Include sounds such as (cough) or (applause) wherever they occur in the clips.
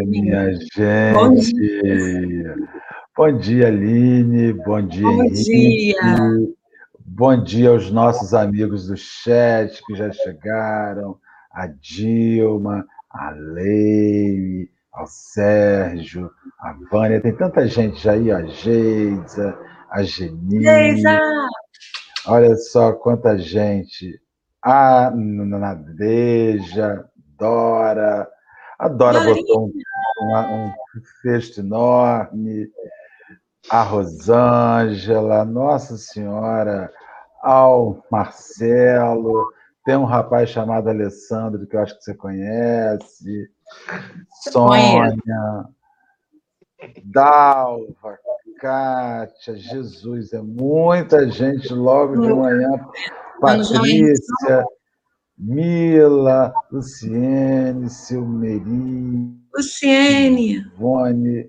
Dia, minha gente. Bom dia. Bom dia, Aline. Bom dia, Bom Henrique. dia. Bom dia aos nossos amigos do chat que já chegaram. A Dilma, a Leire, ao Sérgio, a Vânia. Tem tanta gente aí, a Geisa, a Geni. Geisa! Olha só quanta gente. A Nadeja, Dora. A Dora botou um, um, um texto enorme. A Rosângela, Nossa Senhora, ao Marcelo. Tem um rapaz chamado Alessandro, que eu acho que você conhece. Sônia. Dalva, Kátia, Jesus, é muita gente logo de manhã. Patrícia, Mila, Luciene, Silmeri. Luciene. Ivone.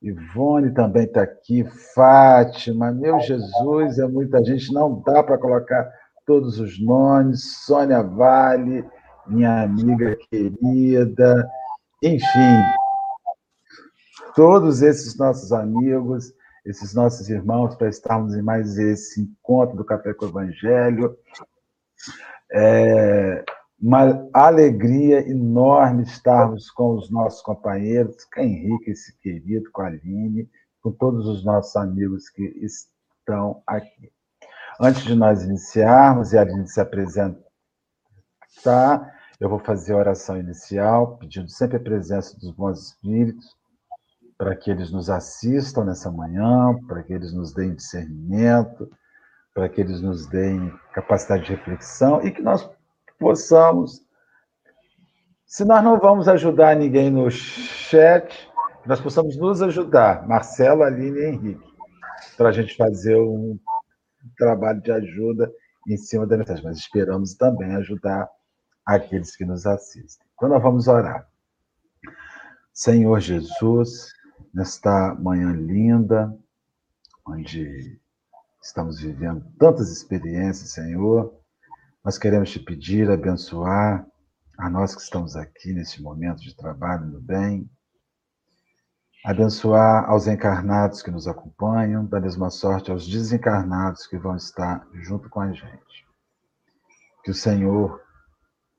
Ivone também está aqui, Fátima, meu Jesus, é muita gente, não dá para colocar todos os nomes, Sônia Vale, minha amiga querida, enfim, todos esses nossos amigos, esses nossos irmãos, para estarmos em mais esse encontro do Café com o Evangelho. É uma alegria enorme estarmos com os nossos companheiros, com Henrique, esse querido, com a Aline, com todos os nossos amigos que estão aqui. Antes de nós iniciarmos e a Aline se apresentar, eu vou fazer a oração inicial, pedindo sempre a presença dos bons espíritos, para que eles nos assistam nessa manhã, para que eles nos deem discernimento, para que eles nos deem capacidade de reflexão e que nós possamos, se nós não vamos ajudar ninguém no chat, nós possamos nos ajudar, Marcelo, Aline e Henrique, para a gente fazer um trabalho de ajuda em cima da mensagem, mas esperamos também ajudar aqueles que nos assistem. Então, nós vamos orar. Senhor Jesus, nesta manhã linda, onde estamos vivendo tantas experiências, Senhor, nós queremos te pedir, abençoar a nós que estamos aqui nesse momento de trabalho no bem, abençoar aos encarnados que nos acompanham, da mesma sorte aos desencarnados que vão estar junto com a gente. Que o Senhor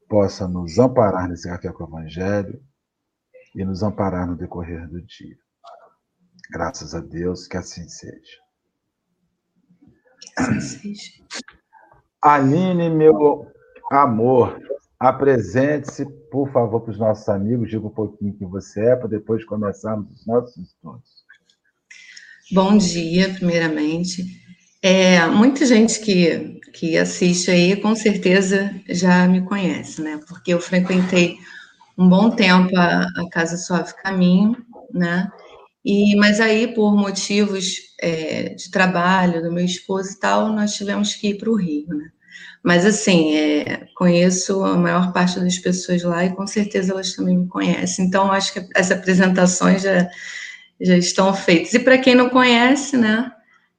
possa nos amparar nesse café com o Evangelho e nos amparar no decorrer do dia. Graças a Deus que assim seja. Aline, meu amor, apresente-se, por favor, para os nossos amigos, diga um pouquinho quem você é, para depois começarmos os nossos estudos. Bom dia, primeiramente. É, muita gente que, que assiste aí, com certeza já me conhece, né? Porque eu frequentei um bom tempo a, a Casa Suave Caminho, né? E, mas aí, por motivos é, de trabalho do meu esposo e tal, nós tivemos que ir para o Rio, né? Mas, assim, é, conheço a maior parte das pessoas lá e com certeza elas também me conhecem. Então, acho que as apresentações já, já estão feitas. E para quem não conhece, né?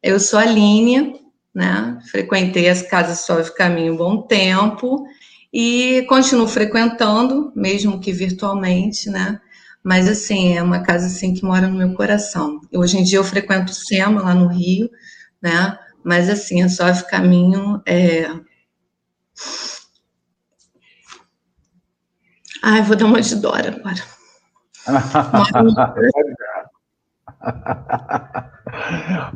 Eu sou a Línia, né? Frequentei as casas Suave Caminho um bom tempo e continuo frequentando, mesmo que virtualmente, né? Mas, assim, é uma casa, assim, que mora no meu coração. hoje em dia eu frequento o SEMA, lá no Rio, né? Mas, assim, a Suave Caminho é... Ai, vou dar uma de Dora agora. (laughs)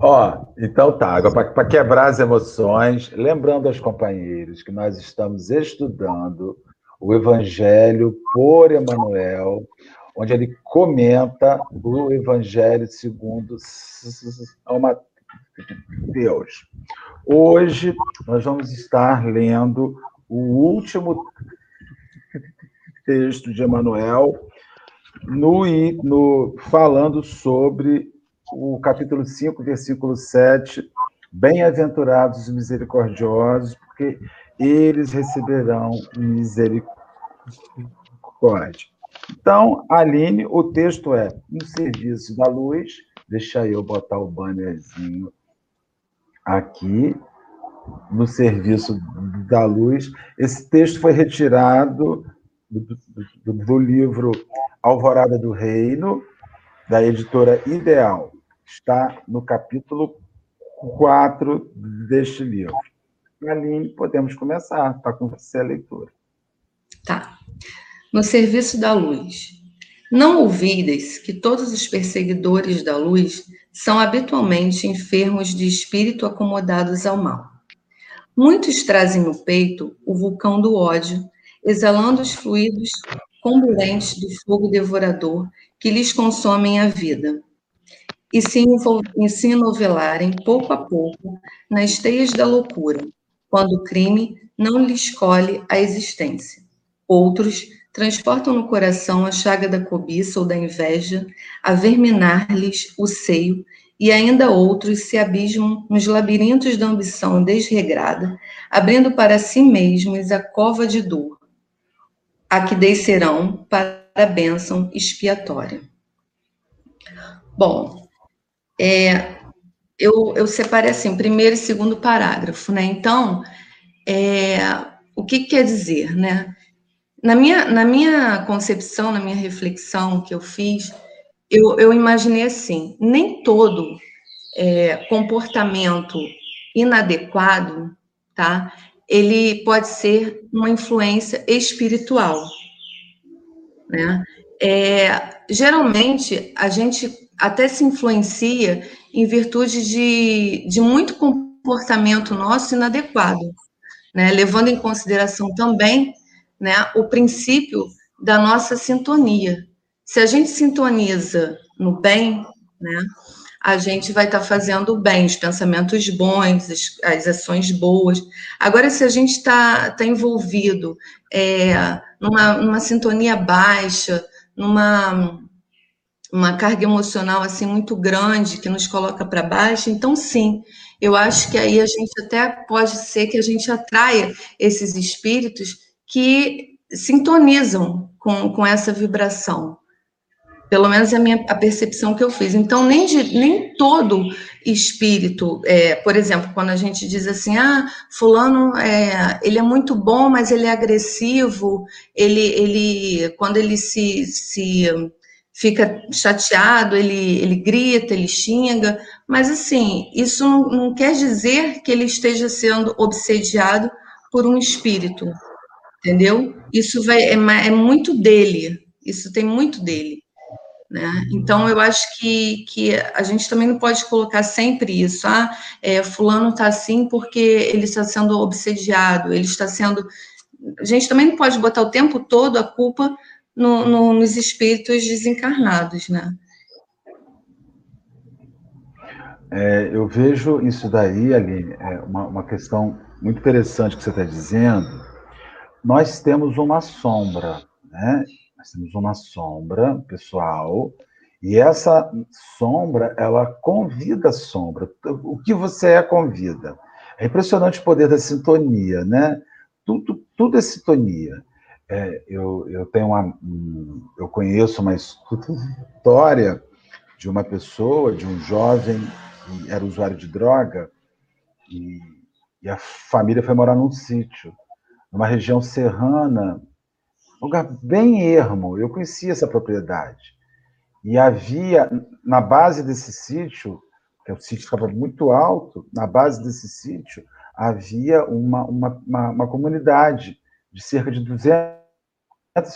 Ó, então tá, para quebrar as emoções, lembrando aos companheiros que nós estamos estudando o Evangelho por Emmanuel, onde ele comenta o Evangelho segundo Deus. Hoje nós vamos estar lendo o último texto de Emmanuel, no, no, falando sobre o capítulo 5, versículo 7, bem-aventurados os misericordiosos, porque eles receberão misericórdia. Então, Aline, o texto é no serviço da luz, deixa eu botar o bannerzinho aqui, no serviço da luz. Esse texto foi retirado do, do, do livro Alvorada do Reino, da editora Ideal. Está no capítulo 4 deste livro. Aline, podemos começar. Está com você a leitura. Tá. No serviço da luz. Não ouvides que todos os perseguidores da luz são habitualmente enfermos de espírito acomodados ao mal. Muitos trazem no peito o vulcão do ódio, exalando os fluidos comburentes do fogo devorador que lhes consomem a vida, e se, e se enovelarem pouco a pouco nas teias da loucura, quando o crime não lhes colhe a existência. Outros transportam no coração a chaga da cobiça ou da inveja, a verminar-lhes o seio, e ainda outros se abismam nos labirintos da ambição desregrada, abrindo para si mesmos a cova de dor, a que descerão para a bênção expiatória. Bom, é, eu, eu separei assim, primeiro e segundo parágrafo, né? Então, é, o que, que quer dizer, né? Na minha, na minha concepção, na minha reflexão que eu fiz, eu, eu imaginei assim: nem todo é, comportamento inadequado, tá? Ele pode ser uma influência espiritual, né? É, geralmente a gente até se influencia em virtude de, de muito comportamento nosso inadequado, né? levando em consideração também né, o princípio da nossa sintonia. Se a gente sintoniza no bem, né, a gente vai estar tá fazendo o bem, os pensamentos bons, as, as, ações boas. Agora, se a gente está tá envolvido é, numa, numa sintonia baixa, numa uma carga emocional assim muito grande que nos coloca para baixo, então sim, eu acho que aí a gente até pode ser que a gente atraia esses espíritos que sintonizam com, com essa vibração. Pelo menos é a minha a percepção que eu fiz. Então, nem, de, nem todo espírito, é, por exemplo, quando a gente diz assim, ah, fulano, é, ele é muito bom, mas ele é agressivo, ele, ele quando ele se, se fica chateado, ele, ele grita, ele xinga, mas assim, isso não, não quer dizer que ele esteja sendo obsediado por um espírito entendeu? Isso vai, é, é muito dele, isso tem muito dele. Né? Então, eu acho que, que a gente também não pode colocar sempre isso. Ah, é, fulano está assim porque ele está sendo obsediado, ele está sendo... A gente também não pode botar o tempo todo a culpa no, no, nos espíritos desencarnados, né? É, eu vejo isso daí, Aline, é uma, uma questão muito interessante que você está dizendo, nós temos uma sombra, né? Nós temos uma sombra pessoal, e essa sombra, ela convida a sombra. O que você é, convida. É impressionante o poder da sintonia, né? Tudo, tudo é sintonia. É, eu, eu tenho uma, eu conheço uma história de uma pessoa, de um jovem que era usuário de droga e, e a família foi morar num sítio numa região serrana, lugar bem ermo. Eu conhecia essa propriedade. E havia, na base desse sítio, que o sítio ficava muito alto, na base desse sítio, havia uma, uma, uma, uma comunidade de cerca de 200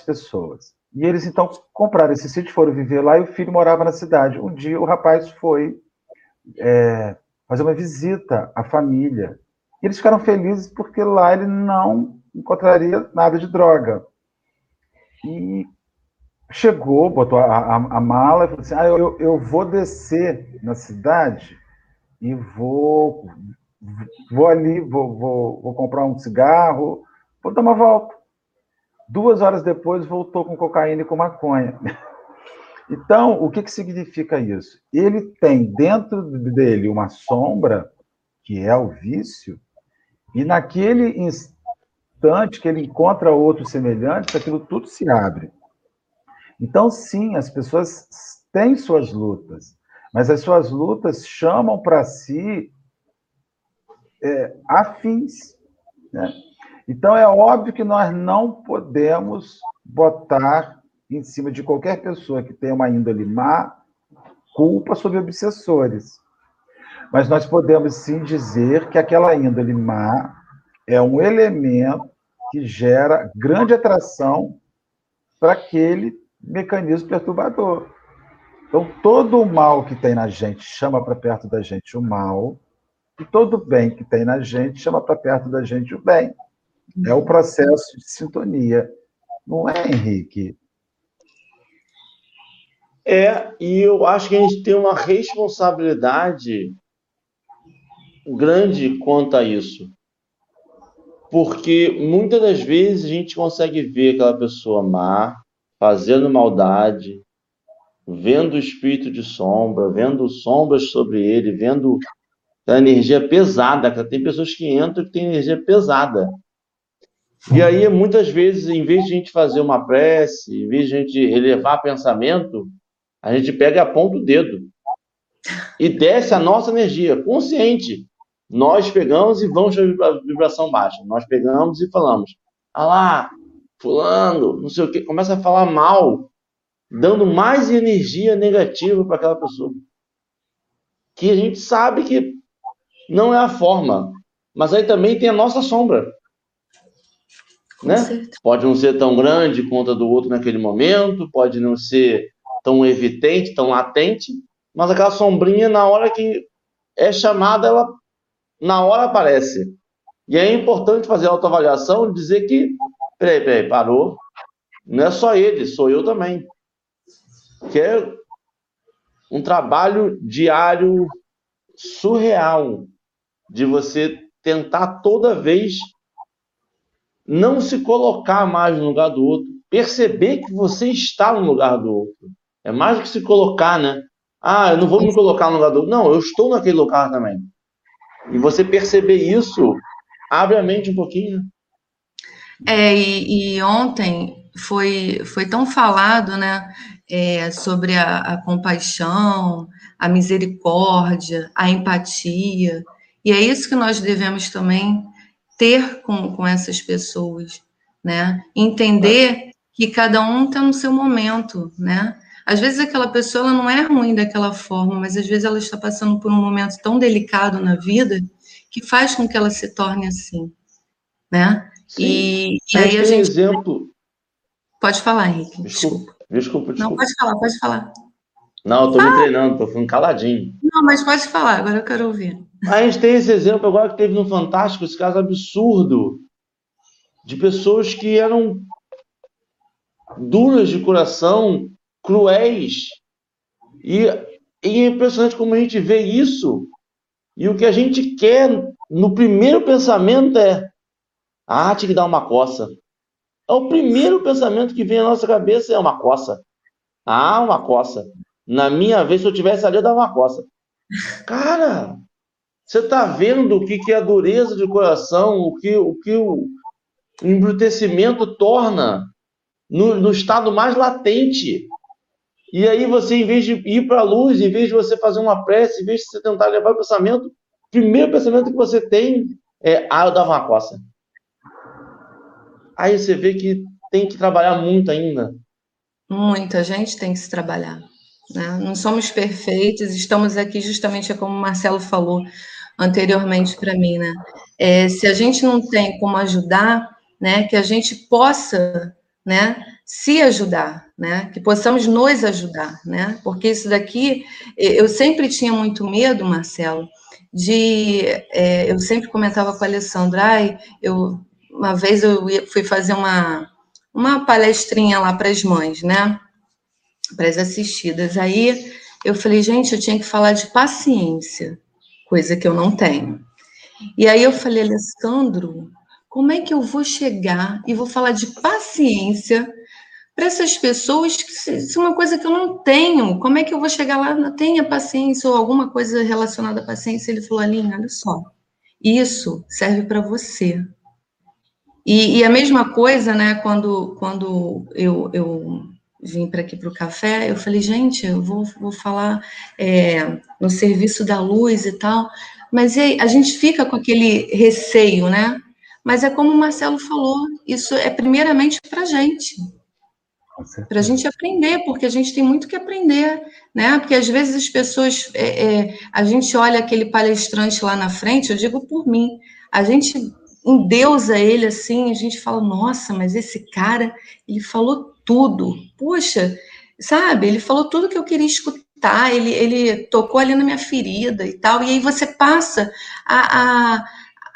pessoas. E eles, então, compraram esse sítio, foram viver lá, e o filho morava na cidade. Um dia, o rapaz foi é, fazer uma visita à família. E eles ficaram felizes porque lá ele não encontraria nada de droga. E chegou, botou a, a, a mala e falou assim: ah, eu, eu vou descer na cidade e vou, vou ali, vou, vou, vou comprar um cigarro, vou dar uma volta. Duas horas depois voltou com cocaína e com maconha. (laughs) Então, o que, que significa isso? Ele tem dentro dele uma sombra, que é o vício, e naquele instante, que ele encontra outros semelhantes, aquilo tudo se abre. Então, sim, as pessoas têm suas lutas, mas as suas lutas chamam para si é, afins. Né? Então, é óbvio que nós não podemos botar em cima de qualquer pessoa que tenha uma índole má culpa sobre obsessores. Mas nós podemos sim dizer que aquela índole má é um elemento que gera grande atração para aquele mecanismo perturbador. Então, todo o mal que tem na gente chama para perto da gente o mal, e todo o bem que tem na gente chama para perto da gente o bem. É o processo de sintonia. Não é, Henrique? É, e eu acho que a gente tem uma responsabilidade grande quanto a isso. Porque muitas das vezes a gente consegue ver aquela pessoa má, fazendo maldade, vendo o espírito de sombra, vendo sombras sobre ele, vendo a energia pesada. Tem pessoas que entram que têm energia pesada. E aí, muitas vezes, em vez de a gente fazer uma prece, em vez de a gente elevar pensamento, a gente pega e aponta o dedo e desce a nossa energia, consciente. Nós pegamos e vamos para vibração baixa. Nós pegamos e falamos, ah lá, fulano, não sei o quê. Começa a falar mal, dando mais energia negativa para aquela pessoa. Que a gente sabe que não é a forma. Mas aí também tem a nossa sombra. Né? Pode não ser tão grande quanto a do outro naquele momento, pode não ser tão evidente, tão latente, mas aquela sombrinha, na hora que é chamada, ela na hora aparece. E é importante fazer a autoavaliação e dizer que, peraí, peraí, parou. Não é só ele, sou eu também. Que é um trabalho diário surreal de você tentar toda vez não se colocar mais no lugar do outro, perceber que você está no lugar do outro. É mais do que se colocar, né? Ah, eu não vou me colocar no lugar do. Não, eu estou naquele lugar também. E você perceber isso abre a mente um pouquinho. É, e, e ontem foi, foi tão falado, né? É, sobre a, a compaixão, a misericórdia, a empatia. E é isso que nós devemos também ter com, com essas pessoas, né? Entender que cada um está no seu momento, né? Às vezes aquela pessoa não é ruim daquela forma, mas às vezes ela está passando por um momento tão delicado na vida que faz com que ela se torne assim, né? E, e aí a gente exemplo. Pode falar, Henrique. Desculpa, desculpa, desculpa. Não, pode falar, pode falar. Não, eu tô ah. me treinando, tô ficando caladinho. Não, mas pode falar, agora eu quero ouvir. A gente tem esse exemplo agora que teve no Fantástico, esse caso absurdo de pessoas que eram duras de coração, cruéis. E, e é impressionante como a gente vê isso. E o que a gente quer no primeiro pensamento é: ah, tinha que dar uma coça. É o primeiro pensamento que vem à nossa cabeça é uma coça. Ah, uma coça. Na minha vez, se eu tivesse ali, eu dava uma coça. Cara, você está vendo o que, que é a dureza de coração, o que o, que o embrutecimento torna no, no estado mais latente. E aí você, em vez de ir para a luz, em vez de você fazer uma prece, em vez de você tentar levar o pensamento, o primeiro pensamento que você tem é, ah, eu dava uma coça. Aí você vê que tem que trabalhar muito ainda. Muita gente tem que se trabalhar. Né? Não somos perfeitos, estamos aqui justamente como o Marcelo falou anteriormente para mim, né? É, se a gente não tem como ajudar, né, que a gente possa, né, se ajudar, né? Que possamos nos ajudar, né? Porque isso daqui, eu sempre tinha muito medo, Marcelo, de, é, eu sempre comentava com a Alessandra, ai, eu, uma vez eu fui fazer uma, uma palestrinha lá para as mães, né? Para as assistidas. Aí eu falei, gente, eu tinha que falar de paciência, coisa que eu não tenho. E aí eu falei, Alessandro, como é que eu vou chegar e vou falar de paciência para essas pessoas, isso é uma coisa que eu não tenho. Como é que eu vou chegar lá? Tenha paciência ou alguma coisa relacionada à paciência. Ele falou, Aline, olha só, isso serve para você. E, e, a mesma coisa, né, quando, quando eu, eu vim para aqui para o café, eu falei, gente, eu vou, vou falar é, no serviço da luz e tal, mas aí, a gente fica com aquele receio, né? Mas é como o Marcelo falou, isso é primeiramente para a gente para a gente aprender, porque a gente tem muito que aprender, né? Porque às vezes as pessoas, é, é, a gente olha aquele palestrante lá na frente, eu digo por mim, a gente endeusa ele assim, a gente fala, nossa, mas esse cara, ele falou tudo, poxa, sabe? Ele falou tudo que eu queria escutar, ele, ele tocou ali na minha ferida e tal, e aí você passa a, a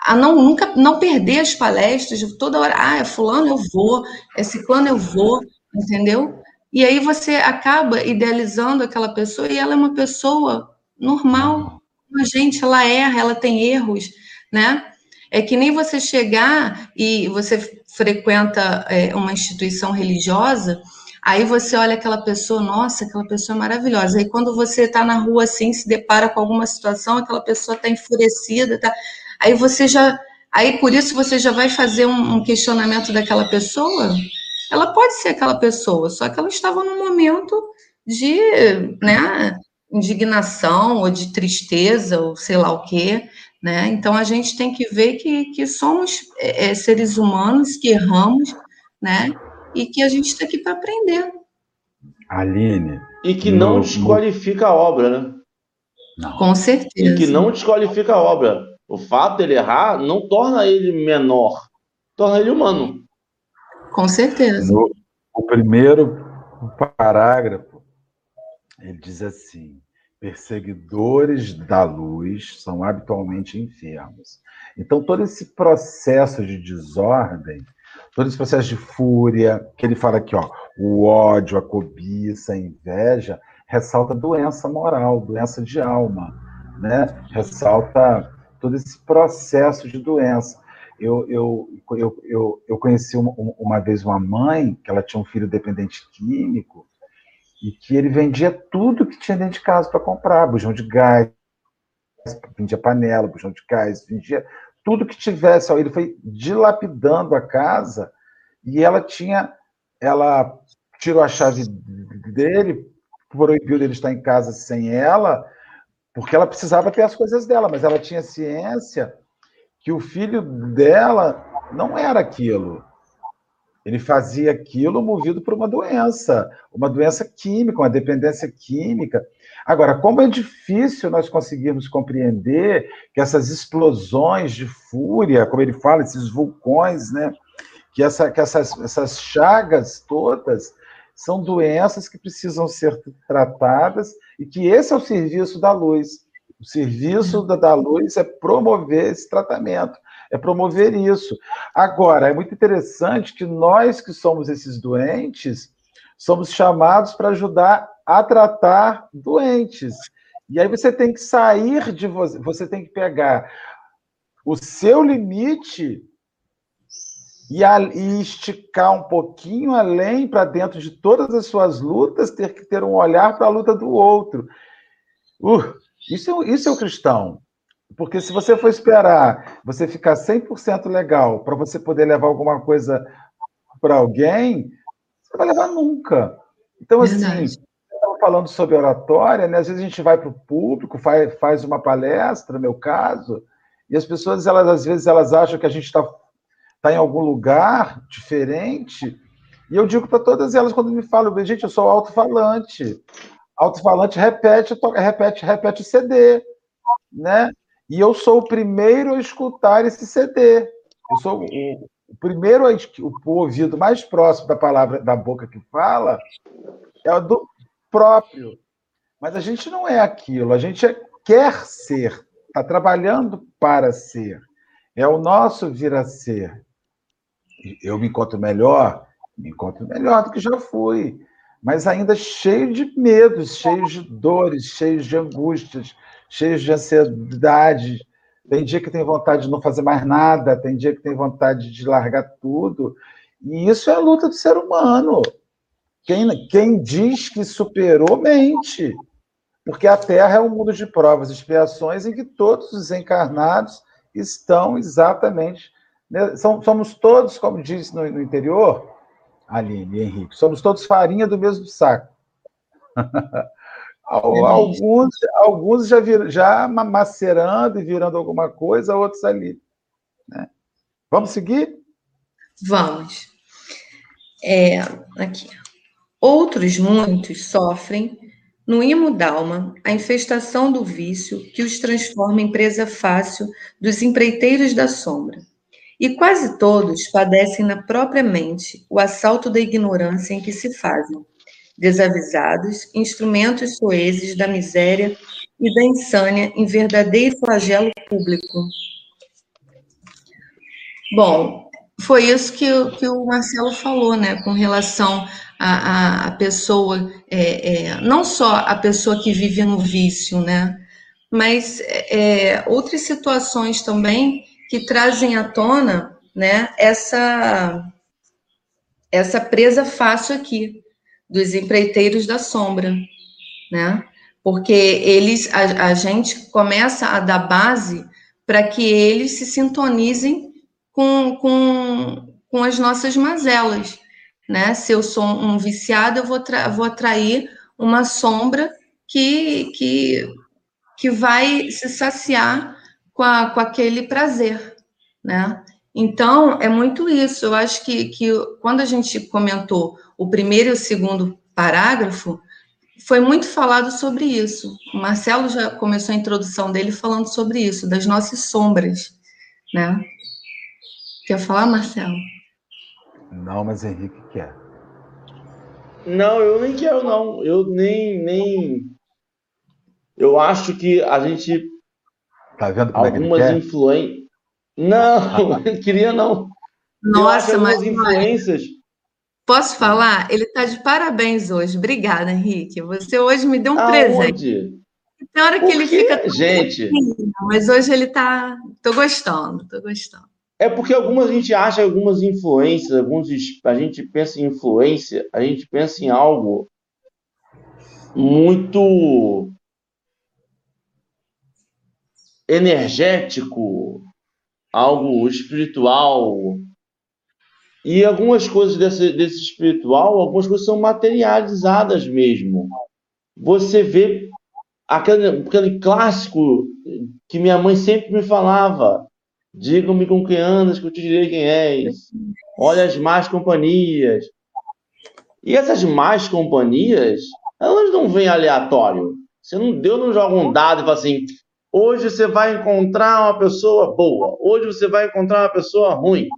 a não nunca não perder as palestras, toda hora, ah, é fulano eu vou, é ciclano eu vou, entendeu? E aí você acaba idealizando aquela pessoa e ela é uma pessoa normal, a gente, ela erra, ela tem erros, né? É que nem você chegar e você frequenta é, uma instituição religiosa, aí você olha aquela pessoa, nossa, aquela pessoa é maravilhosa. Aí quando você está na rua assim, se depara com alguma situação, aquela pessoa está enfurecida, tá? Aí você já, aí por isso você já vai fazer um, um questionamento daquela pessoa ela pode ser aquela pessoa, só que ela estava num momento de né, indignação ou de tristeza ou sei lá o quê. Né? Então a gente tem que ver que, que somos é, é seres humanos, que erramos, né? E que a gente está aqui para aprender. Aline. E que não no, desqualifica a obra, né? Não. Com certeza. E que não desqualifica a obra. O fato dele errar não torna ele menor, torna ele humano. Com certeza. No, o primeiro parágrafo, ele diz assim: perseguidores da luz são habitualmente enfermos. Então, todo esse processo de desordem, todo esse processo de fúria, que ele fala aqui, ó, o ódio, a cobiça, a inveja, ressalta doença moral, doença de alma, né? Ressalta todo esse processo de doença. Eu, eu, eu, eu, eu conheci uma, uma vez uma mãe que ela tinha um filho dependente químico e que ele vendia tudo que tinha dentro de casa para comprar, bujão de gás, vendia panela, bujão de gás, vendia tudo que tivesse. Ele foi dilapidando a casa e ela tinha, ela tirou a chave dele, proibiu dele estar em casa sem ela, porque ela precisava ter as coisas dela, mas ela tinha ciência que o filho dela não era aquilo. Ele fazia aquilo movido por uma doença, uma doença química, uma dependência química. Agora, como é difícil nós conseguirmos compreender que essas explosões de fúria, como ele fala, esses vulcões, né? Que, essa, que essas, essas chagas todas são doenças que precisam ser tratadas e que esse é o serviço da luz. O serviço da, da luz é promover esse tratamento, é promover isso. Agora, é muito interessante que nós que somos esses doentes, somos chamados para ajudar a tratar doentes. E aí você tem que sair de você, você tem que pegar o seu limite e, a, e esticar um pouquinho além para dentro de todas as suas lutas, ter que ter um olhar para a luta do outro. Uh, isso, isso é o cristão. Porque se você for esperar você ficar 100% legal para você poder levar alguma coisa para alguém, você não vai levar nunca. Então, assim, falando sobre oratória, né? às vezes a gente vai para o público, faz, faz uma palestra, no meu caso, e as pessoas, elas, às vezes, elas acham que a gente está tá em algum lugar diferente, e eu digo para todas elas, quando me falam, gente, eu sou alto-falante alto-falante repete, repete, repete o CD, né? E eu sou o primeiro a escutar esse CD. Eu sou o, primeiro, a, o, o ouvido mais próximo da palavra da boca que fala é o do próprio. Mas a gente não é aquilo, a gente é, quer ser, está trabalhando para ser. É o nosso vir a ser. Eu me encontro melhor, me encontro melhor do que já fui mas ainda cheio de medos, cheio de dores, cheio de angústias, cheio de ansiedade. Tem dia que tem vontade de não fazer mais nada, tem dia que tem vontade de largar tudo. E isso é a luta do ser humano. Quem, quem diz que superou, mente. Porque a Terra é um mundo de provas e expiações em que todos os encarnados estão exatamente. Né? Somos todos, como diz no, interior, Aline Henrique. Somos todos farinha do mesmo saco. (laughs) alguns, alguns já, vir, já macerando e virando alguma coisa, outros ali. Né? Vamos seguir? Vamos. É, aqui. Outros muitos sofrem, no imo dalma, a infestação do vício que os transforma em presa fácil dos empreiteiros da sombra. E quase todos padecem na própria mente o assalto da ignorância em que se fazem, desavisados, instrumentos soezes da miséria e da insânia em verdadeiro flagelo público. Bom, foi isso que, que o Marcelo falou, né, com relação à, pessoa, é, é, não só a pessoa que vive no vício, né, mas é, outras situações também que trazem à tona, né, essa, essa presa fácil aqui, dos empreiteiros da sombra, né, porque eles, a, a gente começa a dar base para que eles se sintonizem com, com, com as nossas mazelas, né? Se eu sou um viciado, eu vou, vou atrair uma sombra que, que, que vai se saciar com, a, com aquele prazer, né? Então, é muito isso. Eu acho que, que quando a gente comentou o primeiro e o segundo parágrafo, foi muito falado sobre isso. O Marcelo já começou a introdução dele falando sobre isso, das nossas sombras, né? Quer falar, Marcelo? Não, mas Henrique quer. Não, eu nem quero, não. Eu nem. nem... Eu acho que a gente. Tá vendo como algumas é influências. Não, (laughs) queria não. Nossa, mas. influências. Posso falar? Ele está de parabéns hoje. Obrigada, Henrique. Você hoje me deu um Aonde? presente. Tem hora que ele fica. Gente. Mas hoje ele está. Tô gostando, tô gostando. É porque algumas a gente acha algumas influências, alguns a gente pensa em influência, a gente pensa em algo muito energético, algo espiritual. E algumas coisas desse, desse espiritual, algumas coisas são materializadas mesmo. Você vê aquele, aquele clássico que minha mãe sempre me falava Diga-me com quem andas, que eu te direi quem és. Olha as más companhias. E essas más companhias, elas não vêm aleatório. Você não deu, não joga um dado e fala assim: hoje você vai encontrar uma pessoa boa, hoje você vai encontrar uma pessoa ruim.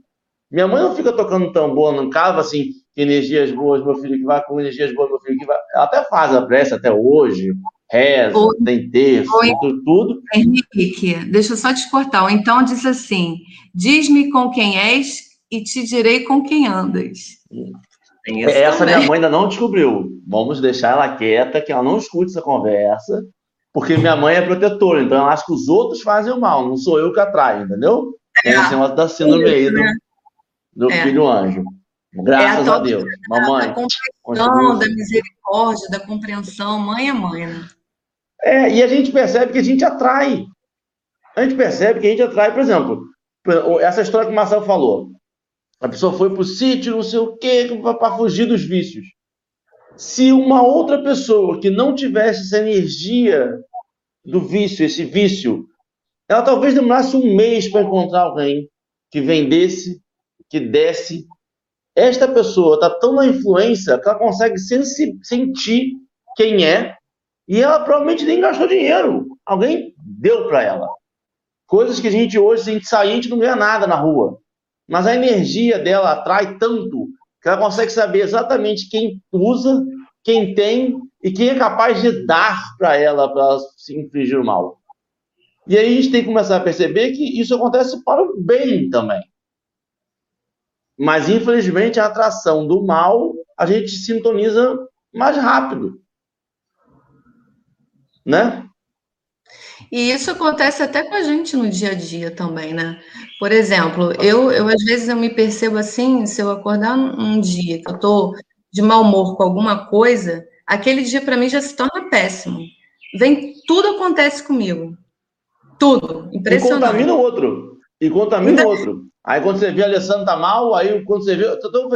Minha mãe não fica tocando tambor no casa assim, energias boas, meu filho que vai, com energias boas, meu filho que vai. Ela até faz a prece até hoje, reza, Oi. tem texto, tudo, tudo. Henrique, deixa eu só te cortar. Ou então diz assim: diz-me com quem és e te direi com quem andas. Essa também. minha mãe ainda não descobriu. Vamos deixar ela quieta, que ela não escute essa conversa, porque minha mãe é protetora, então ela acha que os outros fazem o mal, não sou eu que atraio, entendeu? Tem esse negócio da síndrome aí do, do é. filho anjo. Graças é a, a Deus. Mamãe. Da compaixão, da misericórdia, da compreensão. Mãe é mãe, né? É, e a gente percebe que a gente atrai. A gente percebe que a gente atrai, por exemplo, essa história que o Marcelo falou. A pessoa foi para o sítio, não sei o quê, para fugir dos vícios. Se uma outra pessoa que não tivesse essa energia do vício, esse vício, ela talvez demorasse um mês para encontrar alguém que vendesse, que desse. Esta pessoa está tão na influência que ela consegue sentir quem é e ela provavelmente nem gastou dinheiro. Alguém deu para ela. Coisas que a gente hoje, se a gente sair, a gente não ganha nada na rua. Mas a energia dela atrai tanto ela consegue saber exatamente quem usa, quem tem e quem é capaz de dar para ela para se infligir o mal. E aí a gente tem que começar a perceber que isso acontece para o bem também. Mas infelizmente a atração do mal a gente sintoniza mais rápido né? E isso acontece até com a gente no dia a dia também, né? Por exemplo, eu, eu às vezes eu me percebo assim, se eu acordar um dia que eu tô de mau humor com alguma coisa, aquele dia para mim já se torna péssimo. Vem, tudo acontece comigo. Tudo. Impressionante. E contamina o outro. E contamina o outro. Aí quando você vê a Alessandra tá mal, aí quando você vê.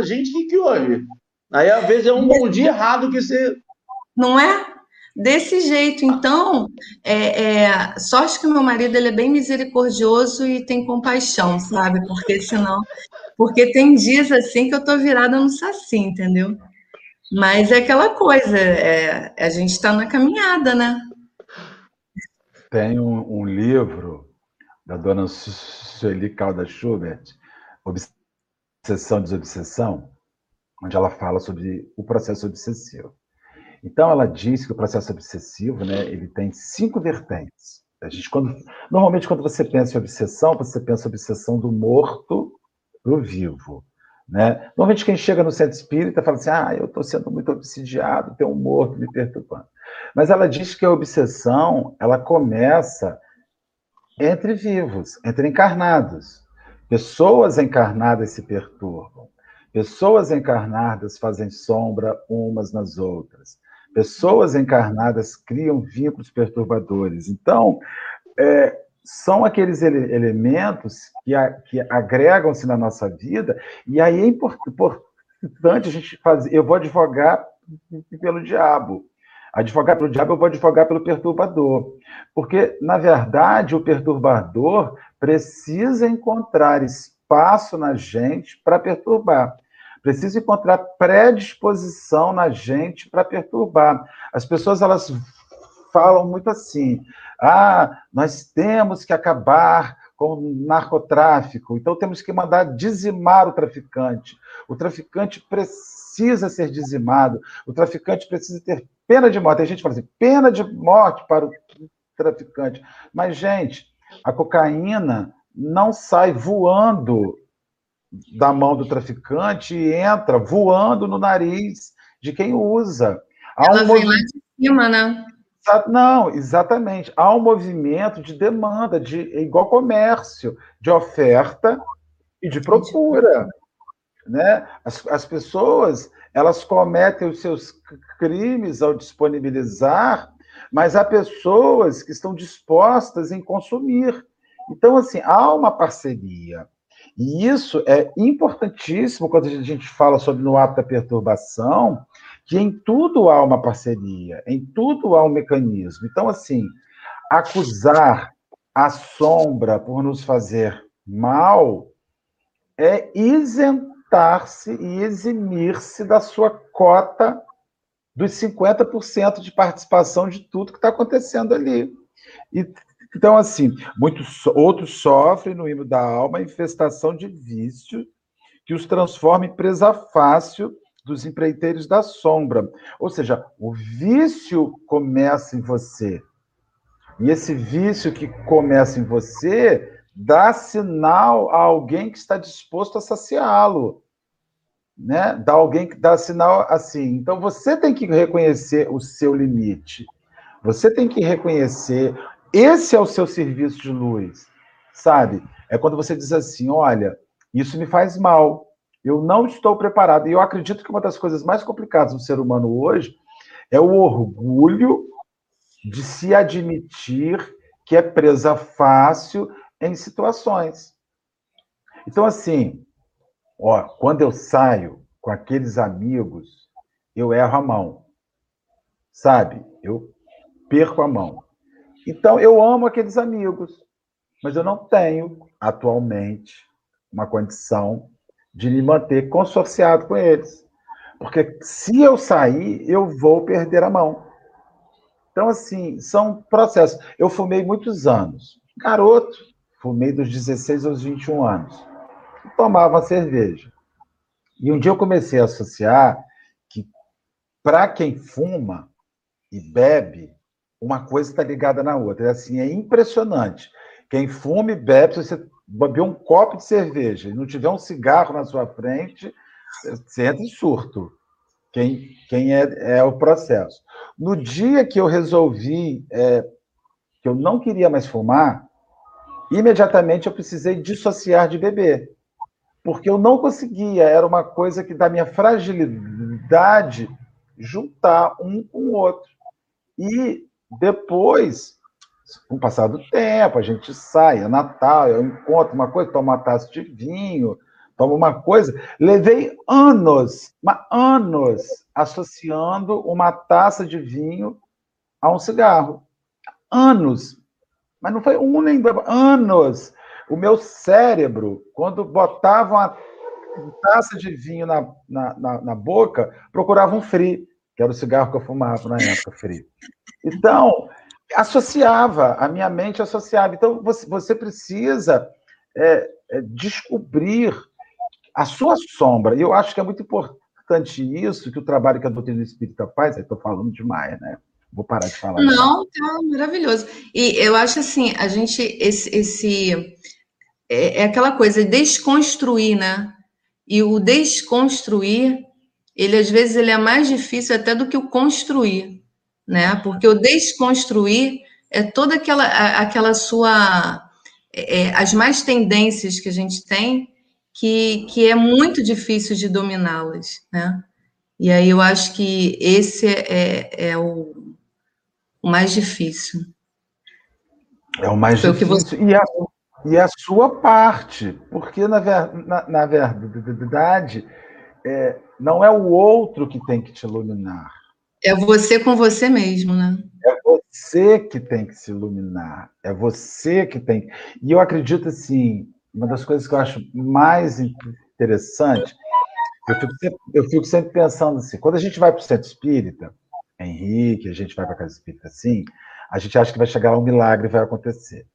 Gente, o que, que houve? Aí às vezes é um bom dia errado que você. Não é? Desse jeito. Então, é, é, sorte que meu marido ele é bem misericordioso e tem compaixão, sabe? Porque senão, porque tem dias assim que eu tô virada no saci, entendeu? Mas é aquela coisa, é, a gente está na caminhada, né? Tem um, um livro da dona Sueli Calda Schubert, Obsessão e Desobsessão, onde ela fala sobre o processo obsessivo. Então, ela diz que o processo obsessivo, né, ele tem cinco vertentes. A gente, quando, normalmente, quando você pensa em obsessão, você pensa em obsessão do morto para o vivo. Né? Normalmente, quem chega no centro espírita fala assim: ah, eu estou sendo muito obsidiado, tem um morto me perturbando. Mas ela diz que a obsessão ela começa entre vivos, entre encarnados. Pessoas encarnadas se perturbam. Pessoas encarnadas fazem sombra umas nas outras. Pessoas encarnadas criam vínculos perturbadores. Então, é, são aqueles ele elementos que, que agregam-se na nossa vida, e aí é importante a gente fazer. Eu vou advogar pelo diabo. Advogar pelo diabo, eu vou advogar pelo perturbador. Porque, na verdade, o perturbador precisa encontrar espaço na gente para perturbar. Precisa encontrar predisposição na gente para perturbar. As pessoas elas falam muito assim: ah, nós temos que acabar com o narcotráfico, então temos que mandar dizimar o traficante. O traficante precisa ser dizimado, o traficante precisa ter pena de morte. Tem gente que fala assim: pena de morte para o traficante. Mas, gente, a cocaína não sai voando da mão do traficante e entra voando no nariz de quem usa. Há Ela um vem lá de cima, né? Não, exatamente. Há um movimento de demanda, de igual comércio, de oferta e de procura. Né? As, as pessoas elas cometem os seus crimes ao disponibilizar, mas há pessoas que estão dispostas em consumir. Então, assim, há uma parceria. E isso é importantíssimo quando a gente fala sobre no ato da perturbação, que em tudo há uma parceria, em tudo há um mecanismo. Então, assim, acusar a sombra por nos fazer mal é isentar-se e eximir-se da sua cota dos 50% de participação de tudo que está acontecendo ali. E, então, assim, muitos outros sofrem no hino da alma infestação de vício que os transforma em presa fácil dos empreiteiros da sombra. Ou seja, o vício começa em você. E esse vício que começa em você dá sinal a alguém que está disposto a saciá-lo. Né? Dá alguém que dá sinal assim. Então você tem que reconhecer o seu limite. Você tem que reconhecer esse é o seu serviço de luz. Sabe? É quando você diz assim, olha, isso me faz mal. Eu não estou preparado. E eu acredito que uma das coisas mais complicadas do ser humano hoje é o orgulho de se admitir que é presa fácil em situações. Então, assim, ó, quando eu saio com aqueles amigos, eu erro a mão. Sabe? Eu perco a mão. Então, eu amo aqueles amigos, mas eu não tenho, atualmente, uma condição de me manter consorciado com eles. Porque se eu sair, eu vou perder a mão. Então, assim, são processos. Eu fumei muitos anos. Garoto, fumei dos 16 aos 21 anos. Tomava cerveja. E um dia eu comecei a associar que, para quem fuma e bebe, uma coisa está ligada na outra. É assim, é impressionante. Quem fuma e bebe, se você beber um copo de cerveja e não tiver um cigarro na sua frente, você entra em surto. Quem, quem é, é o processo. No dia que eu resolvi é, que eu não queria mais fumar, imediatamente eu precisei dissociar de beber. Porque eu não conseguia, era uma coisa que da minha fragilidade juntar um com o outro. E depois com o passar do tempo, a gente sai, é Natal, eu encontro uma coisa, tomo uma taça de vinho, tomo uma coisa. Levei anos, anos, associando uma taça de vinho a um cigarro. Anos. Mas não foi um nem dois, anos. O meu cérebro, quando botava uma taça de vinho na, na, na, na boca, procurava um free, que era o cigarro que eu fumava na época, free. Então, associava, a minha mente associava. Então, você, você precisa é, é, descobrir a sua sombra. E eu acho que é muito importante isso, que o trabalho que a doutrina espírita faz, estou falando demais, né? Vou parar de falar. Não, tá maravilhoso. E eu acho assim, a gente, esse, esse é, é aquela coisa, desconstruir, né? E o desconstruir, ele às vezes ele é mais difícil até do que o construir, né? Porque o desconstruir é toda aquela, aquela sua. É, é, as mais tendências que a gente tem, que, que é muito difícil de dominá-las, né? E aí eu acho que esse é, é, é o, o, mais difícil. É o mais Foi difícil. O você... e, a, e a sua parte, porque na, ver, na, na verdade é, não é o outro que tem que te iluminar. É você com você mesmo, né? É você que tem que se iluminar. É você que tem. E eu acredito assim, uma das coisas que eu acho mais interessante, eu fico sempre, eu fico sempre pensando assim, quando a gente vai para o centro espírita, Henrique, a gente vai para a casa espírita assim, a gente acha que vai chegar lá um milagre vai acontecer.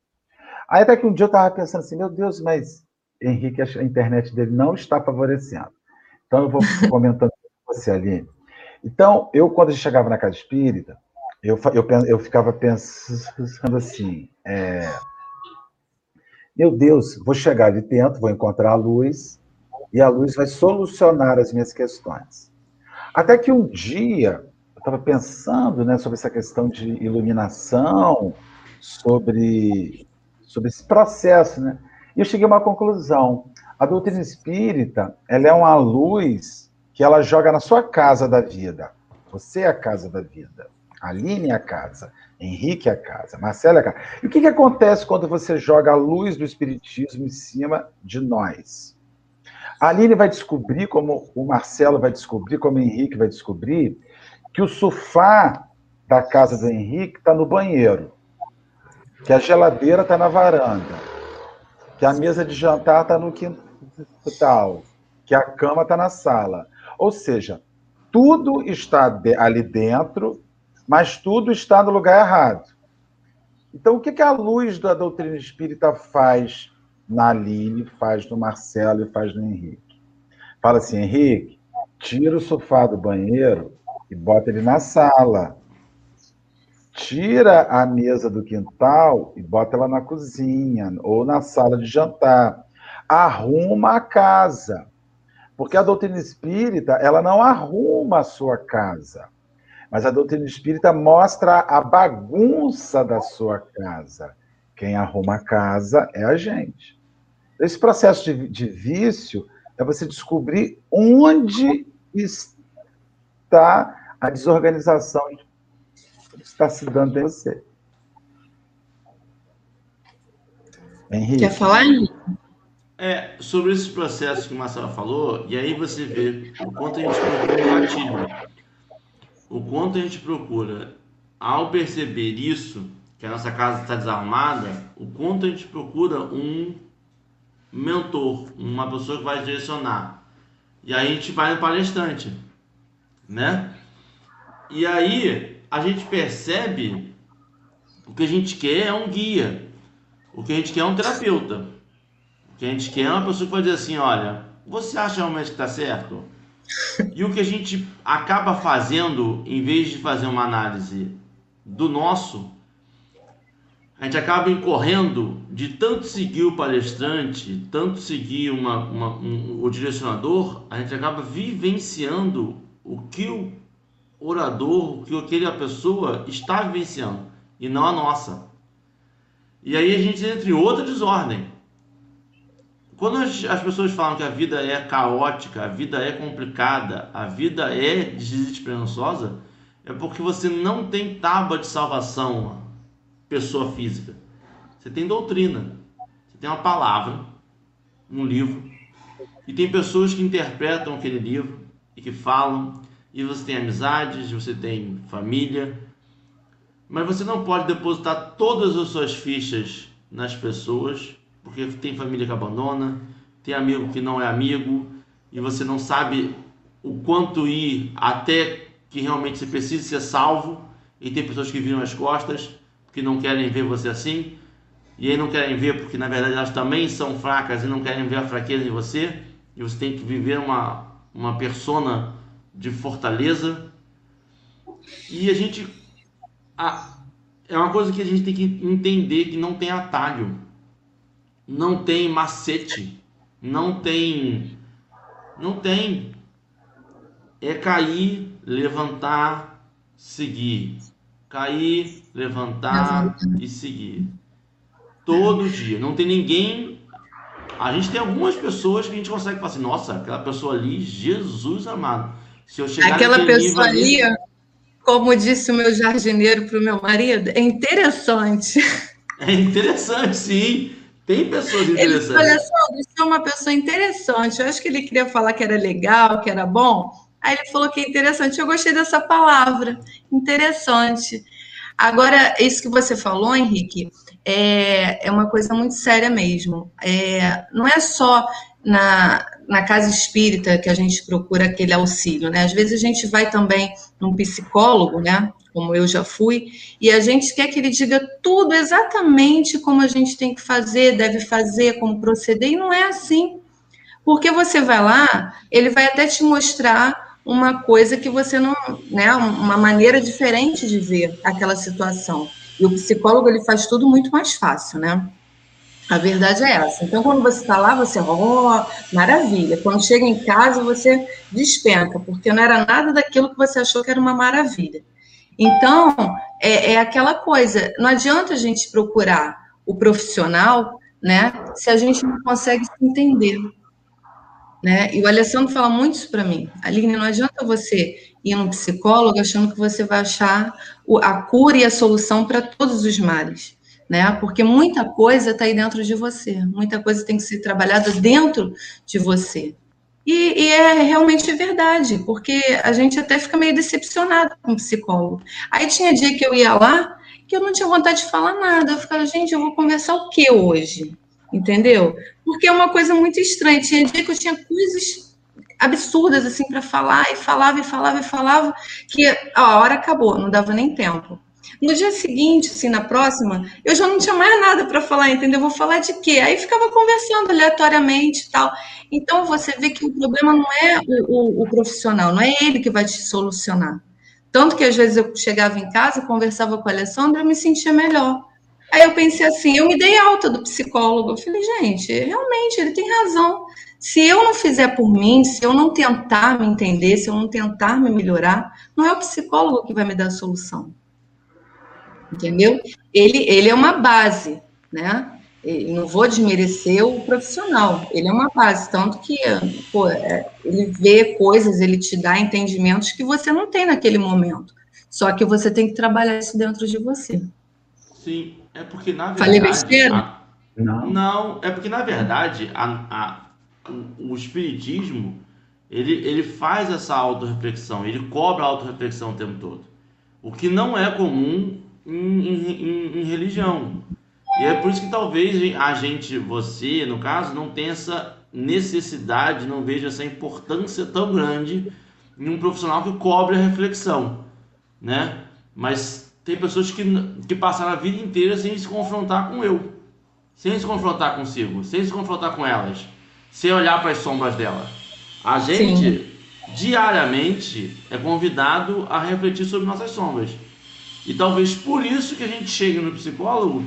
Aí até que um dia eu estava pensando assim, meu Deus, mas Henrique, a internet dele não está favorecendo. Então eu vou comentando com você, Aline. Então, eu, quando a gente chegava na casa espírita, eu, eu, eu ficava pensando assim: é, meu Deus, vou chegar ali dentro, vou encontrar a luz, e a luz vai solucionar as minhas questões. Até que um dia, eu estava pensando né, sobre essa questão de iluminação, sobre sobre esse processo, né? E eu cheguei a uma conclusão. A doutrina espírita, ela é uma luz que ela joga na sua casa da vida. Você é a casa da vida. Aline é a casa. Henrique é a casa. Marcela é a casa. E o que, que acontece quando você joga a luz do espiritismo em cima de nós? A Aline vai descobrir, como o Marcelo vai descobrir, como o Henrique vai descobrir, que o sofá da casa do Henrique está no banheiro que a geladeira está na varanda, que a mesa de jantar está no quintal, que a cama está na sala. Ou seja, tudo está ali dentro, mas tudo está no lugar errado. Então, o que, que a luz da doutrina espírita faz na Aline, faz no Marcelo e faz no Henrique? Fala assim, Henrique, tira o sofá do banheiro e bota ele na sala tira a mesa do quintal e bota ela na cozinha ou na sala de jantar. Arruma a casa. Porque a doutrina espírita, ela não arruma a sua casa. Mas a doutrina espírita mostra a bagunça da sua casa. Quem arruma a casa é a gente. Esse processo de, de vício é você descobrir onde está a desorganização está se dando em você. Henrique. Quer falar, É, sobre esses processos que o Marcelo falou, e aí você vê o quanto a gente procura um gatilho. O quanto a gente procura, ao perceber isso, que a nossa casa está desarrumada, o quanto a gente procura um mentor, uma pessoa que vai direcionar. E aí a gente vai no palestrante, né? E aí a gente percebe o que a gente quer é um guia. O que a gente quer é um terapeuta. O que a gente quer é uma pessoa que vai dizer assim, olha, você acha realmente que está certo? (laughs) E o que a gente acaba fazendo, em vez de fazer uma análise do nosso, a gente acaba incorrendo de tanto seguir o palestrante, tanto seguir uma, uma, um, o direcionador, a gente acaba vivenciando o que o orador, que aquela pessoa está vivenciando e não a nossa. E aí a gente entra em outra desordem. Quando as, as pessoas falam que a vida é caótica, a vida é complicada, a vida é desesperançosa, é porque você não tem tábua de salvação, pessoa física. Você tem doutrina, você tem uma palavra, um livro, e tem pessoas que interpretam aquele livro e que falam e você tem amizades, você tem família, mas você não pode depositar todas as suas fichas nas pessoas, porque tem família que abandona, tem amigo que não é amigo, e você não sabe o quanto ir até que realmente você precise ser salvo, e tem pessoas que viram as costas, que não querem ver você assim, e aí não querem ver porque na verdade elas também são fracas e não querem ver a fraqueza em você, e você tem que viver uma, uma persona de fortaleza. E a gente. A, é uma coisa que a gente tem que entender que não tem atalho, não tem macete, não tem. Não tem. É cair, levantar, seguir. Cair, levantar e seguir. Todo dia. Não tem ninguém. A gente tem algumas pessoas que a gente consegue falar assim, nossa, aquela pessoa ali, Jesus amado. Se eu chegar Aquela pessoa ali, ali, como disse o meu jardineiro para o meu marido, é interessante. É interessante, sim. Tem pessoas interessantes. Ele, olha só, você é uma pessoa interessante. Eu acho que ele queria falar que era legal, que era bom. Aí ele falou que é interessante. Eu gostei dessa palavra, interessante. Agora, isso que você falou, Henrique, é, é uma coisa muito séria mesmo. É, não é só na, na casa espírita que a gente procura aquele auxílio, né? Às vezes a gente vai também num psicólogo, né? Como eu já fui, e a gente quer que ele diga tudo exatamente como a gente tem que fazer, deve fazer, como proceder, e não é assim. Porque você vai lá, ele vai até te mostrar uma coisa que você não, né, uma maneira diferente de ver aquela situação. E o psicólogo ele faz tudo muito mais fácil, né? A verdade é essa. Então, quando você está lá, você, oh, maravilha. Quando chega em casa, você despenca, porque não era nada daquilo que você achou que era uma maravilha. Então, é, é aquela coisa, não adianta a gente procurar o profissional, né, se a gente não consegue se entender. Né? E o Alessandro fala muito isso para mim. Aline, não adianta você ir num psicólogo achando que você vai achar a cura e a solução para todos os males né? Porque muita coisa está aí dentro de você, muita coisa tem que ser trabalhada dentro de você. E, e, é realmente verdade, porque a gente até fica meio decepcionado com o psicólogo. Aí tinha dia que eu ia lá que eu não tinha vontade de falar nada. Eu ficava, gente, eu vou conversar o que hoje? Entendeu? Porque é uma coisa muito estranha. Tinha dia que eu tinha coisas absurdas assim para falar e falava e falava e falava que a hora acabou, não dava nem tempo. No dia seguinte, assim, na próxima, eu já não tinha mais nada para falar, entendeu? Vou falar de quê? Aí ficava conversando aleatoriamente e tal. Então, você vê que o problema não é o, o, o profissional, não é ele que vai te solucionar. Tanto que às vezes eu chegava em casa, conversava com a Alessandra, eu me sentia melhor. Aí eu pensei assim, eu me dei alta do psicólogo. Eu falei, gente, realmente, ele tem razão. Se eu não fizer por mim, se eu não tentar me entender, se eu não tentar me melhorar, não é o psicólogo que vai me dar a solução entendeu? Ele, ele é uma base, né? E não vou desmerecer o profissional, ele é uma base, tanto que pô, é, ele vê coisas, ele te dá entendimentos que você não tem naquele momento. Só que você tem que trabalhar isso dentro de você. Sim, é porque na verdade. Falei besteira? A, não. Não, é porque na verdade a, a, o, o espiritismo ele, ele faz essa autorreflexão, ele cobra a autorreflexão o tempo todo. O que não é comum em, em, em, religião. E é por isso que talvez a gente, você, no caso, não tenha essa necessidade, não veja essa importância tão grande em um profissional que cobre a reflexão, né? Mas tem pessoas que, que passaram a vida inteira sem se confrontar com eu, sem se confrontar consigo, sem se confrontar com elas, sem olhar para as sombras dela. A gente Sim. diariamente é convidado a refletir sobre nossas sombras. E talvez por isso que a gente chegue no psicólogo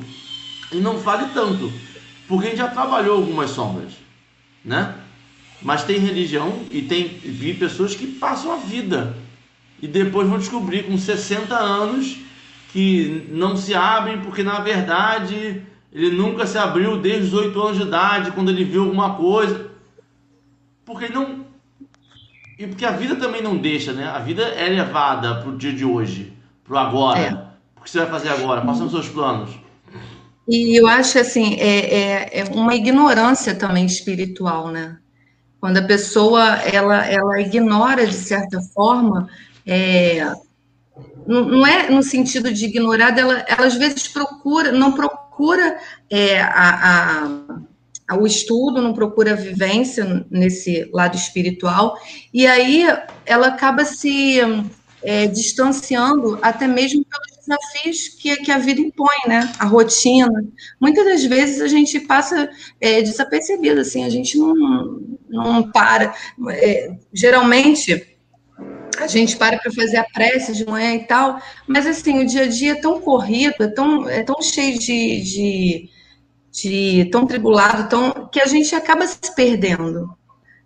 e não fale tanto, porque a gente já trabalhou algumas sombras, né? Mas tem religião e tem vi pessoas que passam a vida e depois vão descobrir com 60 anos que não se abrem porque na verdade ele nunca se abriu desde os 8 anos de idade quando ele viu alguma coisa. Porque não e porque a vida também não deixa, né? A vida é levada para o dia de hoje pro agora. É. O que você vai fazer agora? Quais são os seus planos? E eu acho assim, é, é, é, uma ignorância também espiritual, né? Quando a pessoa ela, ela ignora de certa forma, é, não é no sentido de ignorar, ela, ela às vezes procura, não procura é, a, a, o estudo, não procura a vivência nesse lado espiritual, e aí ela acaba se é, distanciando até mesmo pelos desafios que, que, a vida impõe, né? A rotina. Muitas das vezes a gente passa é, desapercebido, assim, a gente não, não para. É, geralmente a gente para para fazer a prece de manhã e tal, mas assim, o dia a dia é tão corrido, é tão, é tão cheio de, de, de tão tribulado, tão, que a gente acaba se perdendo.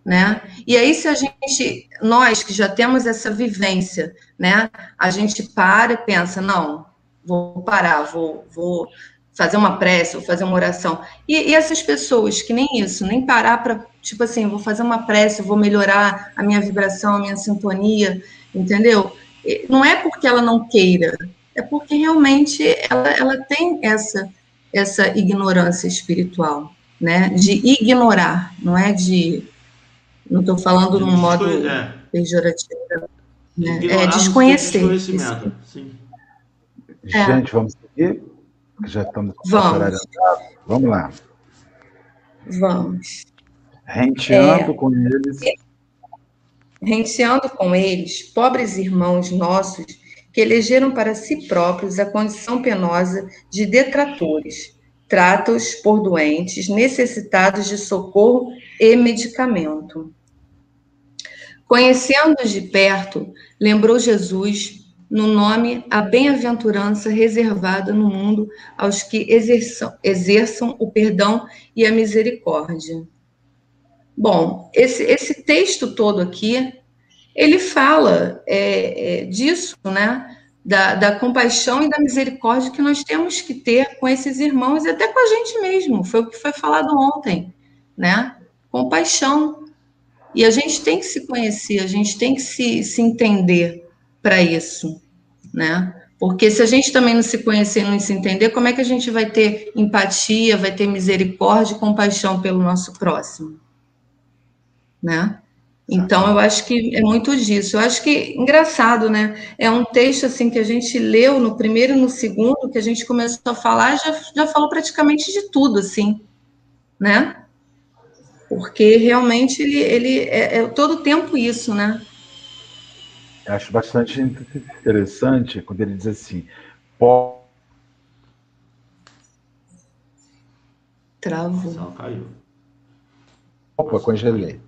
Né? E aí, se a gente, nós que já temos essa vivência, né, a gente para e pensa, não, vou parar, vou, vou fazer uma prece, vou fazer uma oração. E, e essas pessoas que nem isso, nem parar para, tipo assim, vou fazer uma prece, vou melhorar a minha vibração, a minha sintonia, entendeu? Não é porque ela não queira, é porque realmente ela, ela tem essa, essa ignorância espiritual, né? De ignorar, não é de. Não estou falando num modo é. pejorativo. Né? É desconhecer. Sim. É. Gente, vamos seguir? já estamos vamos. Vamos lá. Vamos. Renteando é, com eles. Renteando com eles, pobres irmãos nossos que elegeram para si próprios a condição penosa de detratores, trata-os por doentes necessitados de socorro e medicamento. Conhecendo-os de perto, lembrou Jesus no nome a bem-aventurança reservada no mundo aos que exerçam, exerçam o perdão e a misericórdia. Bom, esse, esse texto todo aqui, ele fala é, é, disso, né? Da, da, compaixão e da misericórdia que nós temos que ter com esses irmãos e até com a gente mesmo. Foi o que foi falado ontem, né? Compaixão. E a gente tem que se conhecer, a gente tem que se, se entender para isso, né? Porque se a gente também não se conhecer, não se entender, como é que a gente vai ter empatia, vai ter misericórdia e compaixão pelo nosso próximo? Né? Então, eu acho que é muito disso. Eu acho que, engraçado, né? É um texto, assim, que a gente leu no primeiro e no segundo, que a gente começou a falar, já, já falou praticamente de tudo, assim, né? Porque, realmente, ele, ele é, é todo o tempo isso, né? Eu acho bastante interessante quando ele diz assim: pó. Travou. caiu. Opa, congelei.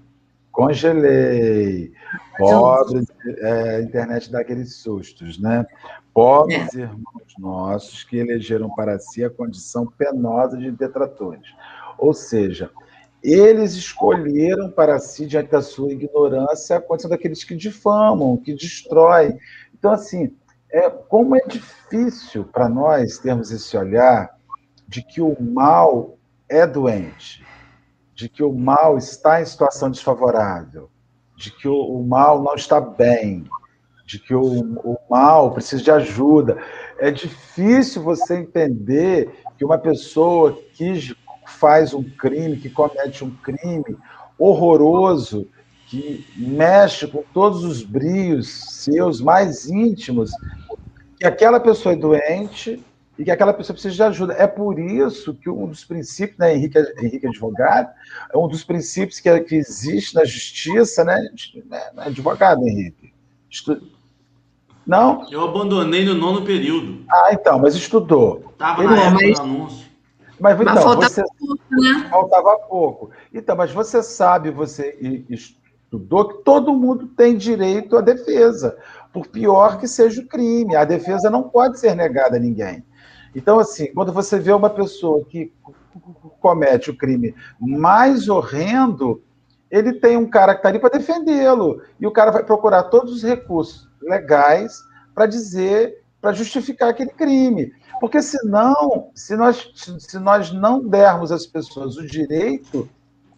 Congelei. Pobres, é, a internet dá aqueles sustos, né? Pobres é. irmãos nossos que elegeram para si a condição penosa de detratores. Ou seja, eles escolheram para si, diante da sua ignorância, a condição daqueles que difamam, que destroem. Então, assim, é, como é difícil para nós termos esse olhar de que o mal é doente, de que o mal está em situação desfavorável, de que o, o mal não está bem, de que o, o mal precisa de ajuda. É difícil você entender que uma pessoa que faz um crime, que comete um crime horroroso, que mexe com todos os brios seus mais íntimos, que aquela pessoa é doente e que aquela pessoa precisa de ajuda. É por isso que um dos princípios, né, Henrique, Henrique Advogado, é um dos princípios que, que existe na justiça, né, né advogado, Henrique? Estu... Não? Eu abandonei no nono período. Ah, então, mas estudou. Estava na época mas... do anúncio. Mas, então, mas faltava você... pouco, né? Faltava pouco. Então, mas você sabe, você estudou que todo mundo tem direito à defesa, por pior que seja o crime. A defesa não pode ser negada a ninguém. Então, assim, quando você vê uma pessoa que comete o crime mais horrendo, ele tem um cara que está ali para defendê-lo. E o cara vai procurar todos os recursos legais para dizer, para justificar aquele crime. Porque senão, se nós, se nós não dermos às pessoas o direito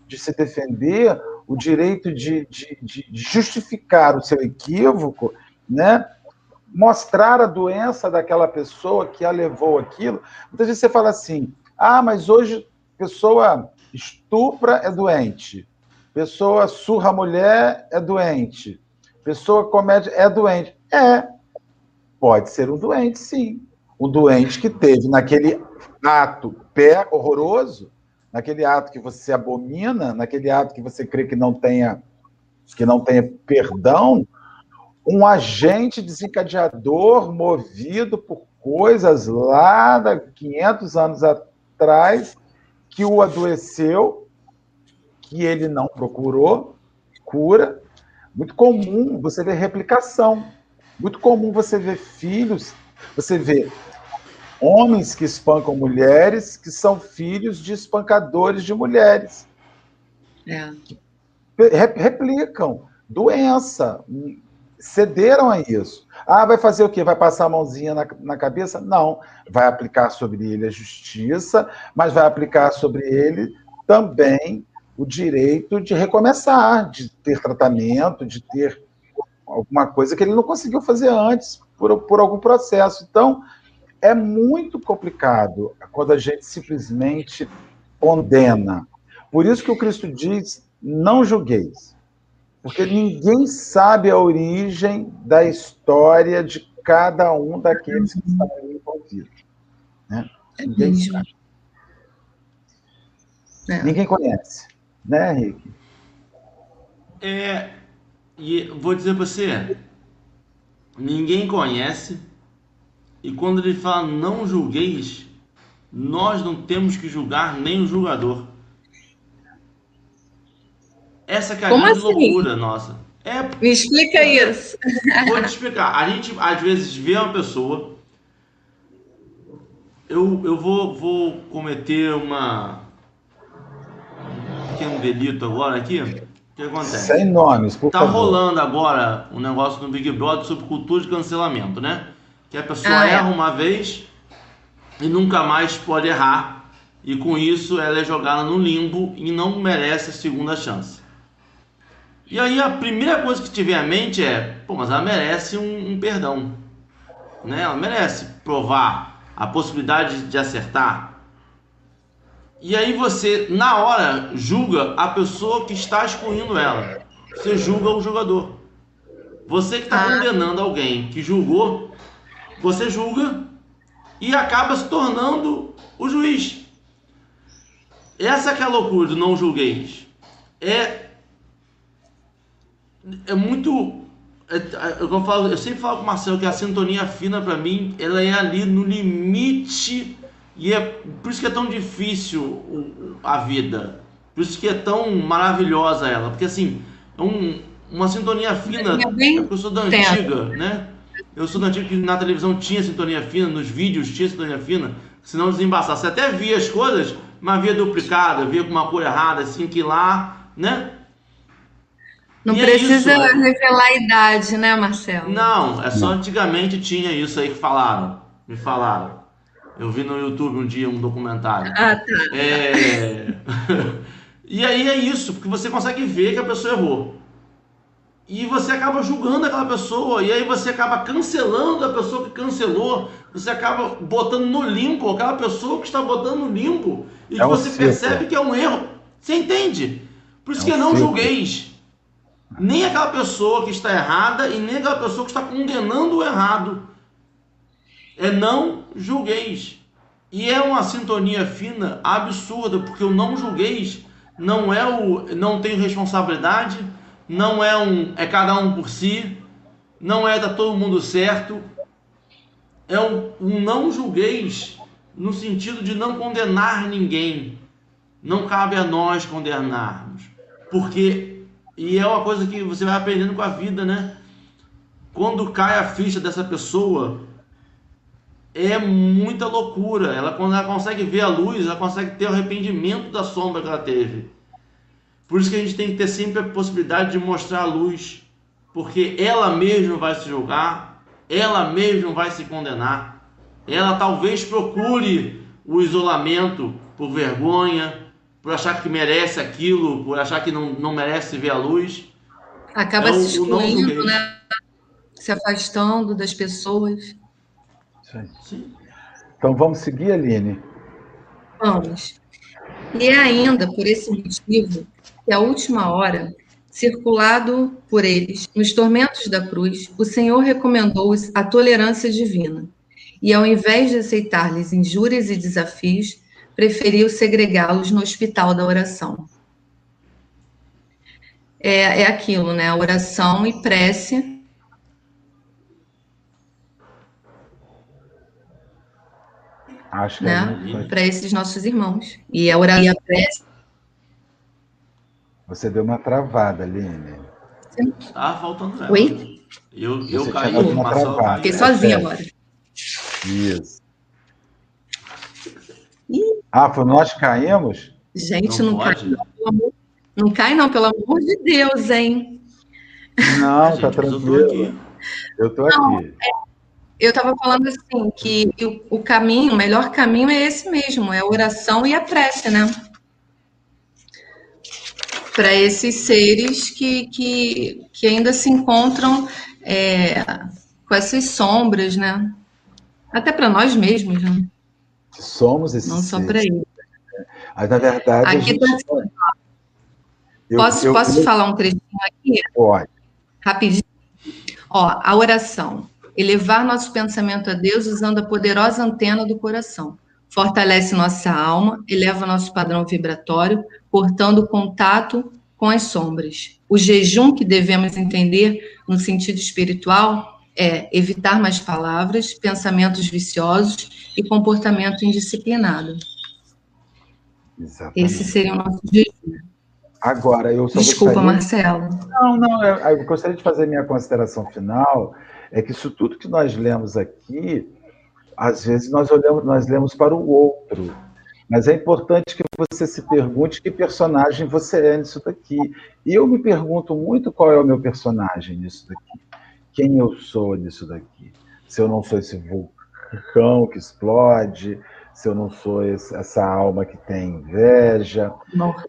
de se defender, o direito de, de, de justificar o seu equívoco, né? mostrar a doença daquela pessoa que a levou aquilo. Muitas vezes você fala assim: ah, mas hoje pessoa estupra é doente, pessoa surra mulher é doente, pessoa comete é doente. É, pode ser um doente, sim um doente que teve naquele ato pé horroroso, naquele ato que você abomina, naquele ato que você crê que não tenha que não tenha perdão, um agente desencadeador movido por coisas lá da 500 anos atrás que o adoeceu, que ele não procurou cura. Muito comum você ver replicação. Muito comum você ver filhos, você vê homens que espancam mulheres que são filhos de espancadores de mulheres. É. Replicam doença, cederam a isso. Ah, vai fazer o quê? Vai passar a mãozinha na, na cabeça? Não. Vai aplicar sobre ele a justiça, mas vai aplicar sobre ele também o direito de recomeçar, de ter tratamento, de ter alguma coisa que ele não conseguiu fazer antes por, por algum processo. Então, é muito complicado quando a gente simplesmente condena. Por isso que o Cristo diz: não julgueis. Porque ninguém sabe a origem da história de cada um daqueles que estão envolvidos. Né? Ninguém sabe. É. Ninguém conhece. Né, Henrique? É, e vou dizer para você, ninguém conhece, e quando ele fala não julgueis, nós não temos que julgar nem o julgador. Essa que é a Como grande assim? loucura nossa. É, Me explica isso. Vou te explicar. A gente às vezes vê uma pessoa. Eu, eu vou, vou cometer uma um pequeno delito agora aqui. O que acontece? Sem nomes, por tá favor. rolando agora um negócio no Big Brother sobre cultura de cancelamento, né? Que a pessoa ah, é. erra é. uma vez e nunca mais pode errar. E com isso ela é jogada no limbo e não merece a segunda chance. E aí a primeira coisa que te vem à mente é, pô, mas ela merece um, um perdão. Né? Ela merece provar a possibilidade de acertar. E aí você, na hora, julga a pessoa que está excluindo ela. Você julga o jogador. Você que está ah. condenando alguém que julgou, você julga e acaba se tornando o juiz. Essa que é a loucura do não julgueis. É é muito. É, é, eu, falo, eu sempre falo com o Marcelo que a sintonia fina para mim, ela é ali no limite e é por isso que é tão difícil a vida. Por isso que é tão maravilhosa ela, porque assim, é um, uma sintonia fina, é, é eu sou da antiga, né? Eu sou da antiga que na televisão tinha sintonia fina, nos vídeos tinha sintonia fina, senão desembaçar. Você até via as coisas, mas via duplicada, via com uma cor errada, assim que lá, né? Não e é precisa é revelar a idade, né, Marcelo? Não, é só antigamente tinha isso aí que falaram. Me falaram. Eu vi no YouTube um dia um documentário. Ah, tá. É... (laughs) e aí é isso, porque você consegue ver que a pessoa errou. E você acaba julgando aquela pessoa, e aí você acaba cancelando a pessoa que cancelou, você acaba botando no limbo aquela pessoa que está botando no limbo, e é você percebe que é um erro. Você entende? Por isso é que não julgueis. Nem aquela pessoa que está errada e nem aquela pessoa que está condenando o errado. É não julgueis. E é uma sintonia fina absurda, porque o não julgueis não é o não tenho responsabilidade, não é um é cada um por si, não é dar todo mundo certo. É um, um não julgueis no sentido de não condenar ninguém. Não cabe a nós condenarmos, porque e é uma coisa que você vai aprendendo com a vida, né? Quando cai a ficha dessa pessoa, é muita loucura. Ela, quando ela consegue ver a luz, ela consegue ter o arrependimento da sombra que ela teve. Por isso que a gente tem que ter sempre a possibilidade de mostrar a luz, porque ela mesma vai se julgar, ela mesma vai se condenar. Ela talvez procure o isolamento por vergonha, por achar que merece aquilo, por achar que não, não merece ver a luz. Acaba é se excluindo, né? Se afastando das pessoas. Então vamos seguir, Aline? Vamos. E é ainda por esse motivo que a última hora, circulado por eles nos tormentos da cruz, o Senhor recomendou-os a tolerância divina. E ao invés de aceitar-lhes injúrias e desafios, preferiu segregá-los no hospital da oração. É, é aquilo, né? Oração e prece. Acho que né? É para esses nossos irmãos. E a oração e. Você deu uma travada, Aline. Tá faltando ela. Oi? Eu, eu caí, o Marcelo caiu. Fiquei sozinha agora. Isso. Ah, foi nós que caímos? Gente, não, não cai não, não cai não, pelo amor de Deus, hein? Não, (laughs) tá tranquilo. Eu tô aqui. Não, é, eu estava falando assim, que o, o caminho, o melhor caminho é esse mesmo, é a oração e a prece, né? Para esses seres que, que, que ainda se encontram é, com essas sombras, né? Até para nós mesmos, né? Somos esses Não só para eles. Mas, na verdade. Aqui gente... tá... eu, posso eu, posso falar um trechinho aqui? Pode. Rapidinho. Ó, a oração. Elevar nosso pensamento a Deus usando a poderosa antena do coração. Fortalece nossa alma, eleva nosso padrão vibratório, cortando contato com as sombras. O jejum que devemos entender no sentido espiritual é evitar mais palavras, pensamentos viciosos e comportamento indisciplinado. Exatamente. Esse seria o nosso jejum. Agora, eu só Desculpa, gostaria... Marcelo. Não, não, eu, eu gostaria de fazer minha consideração final, é que isso tudo que nós lemos aqui, às vezes nós olhamos, nós lemos para o outro, mas é importante que você se pergunte que personagem você é nisso daqui. E eu me pergunto muito qual é o meu personagem nisso daqui quem eu sou nisso daqui. Se eu não sou esse vulcão que explode, se eu não sou esse, essa alma que tem inveja.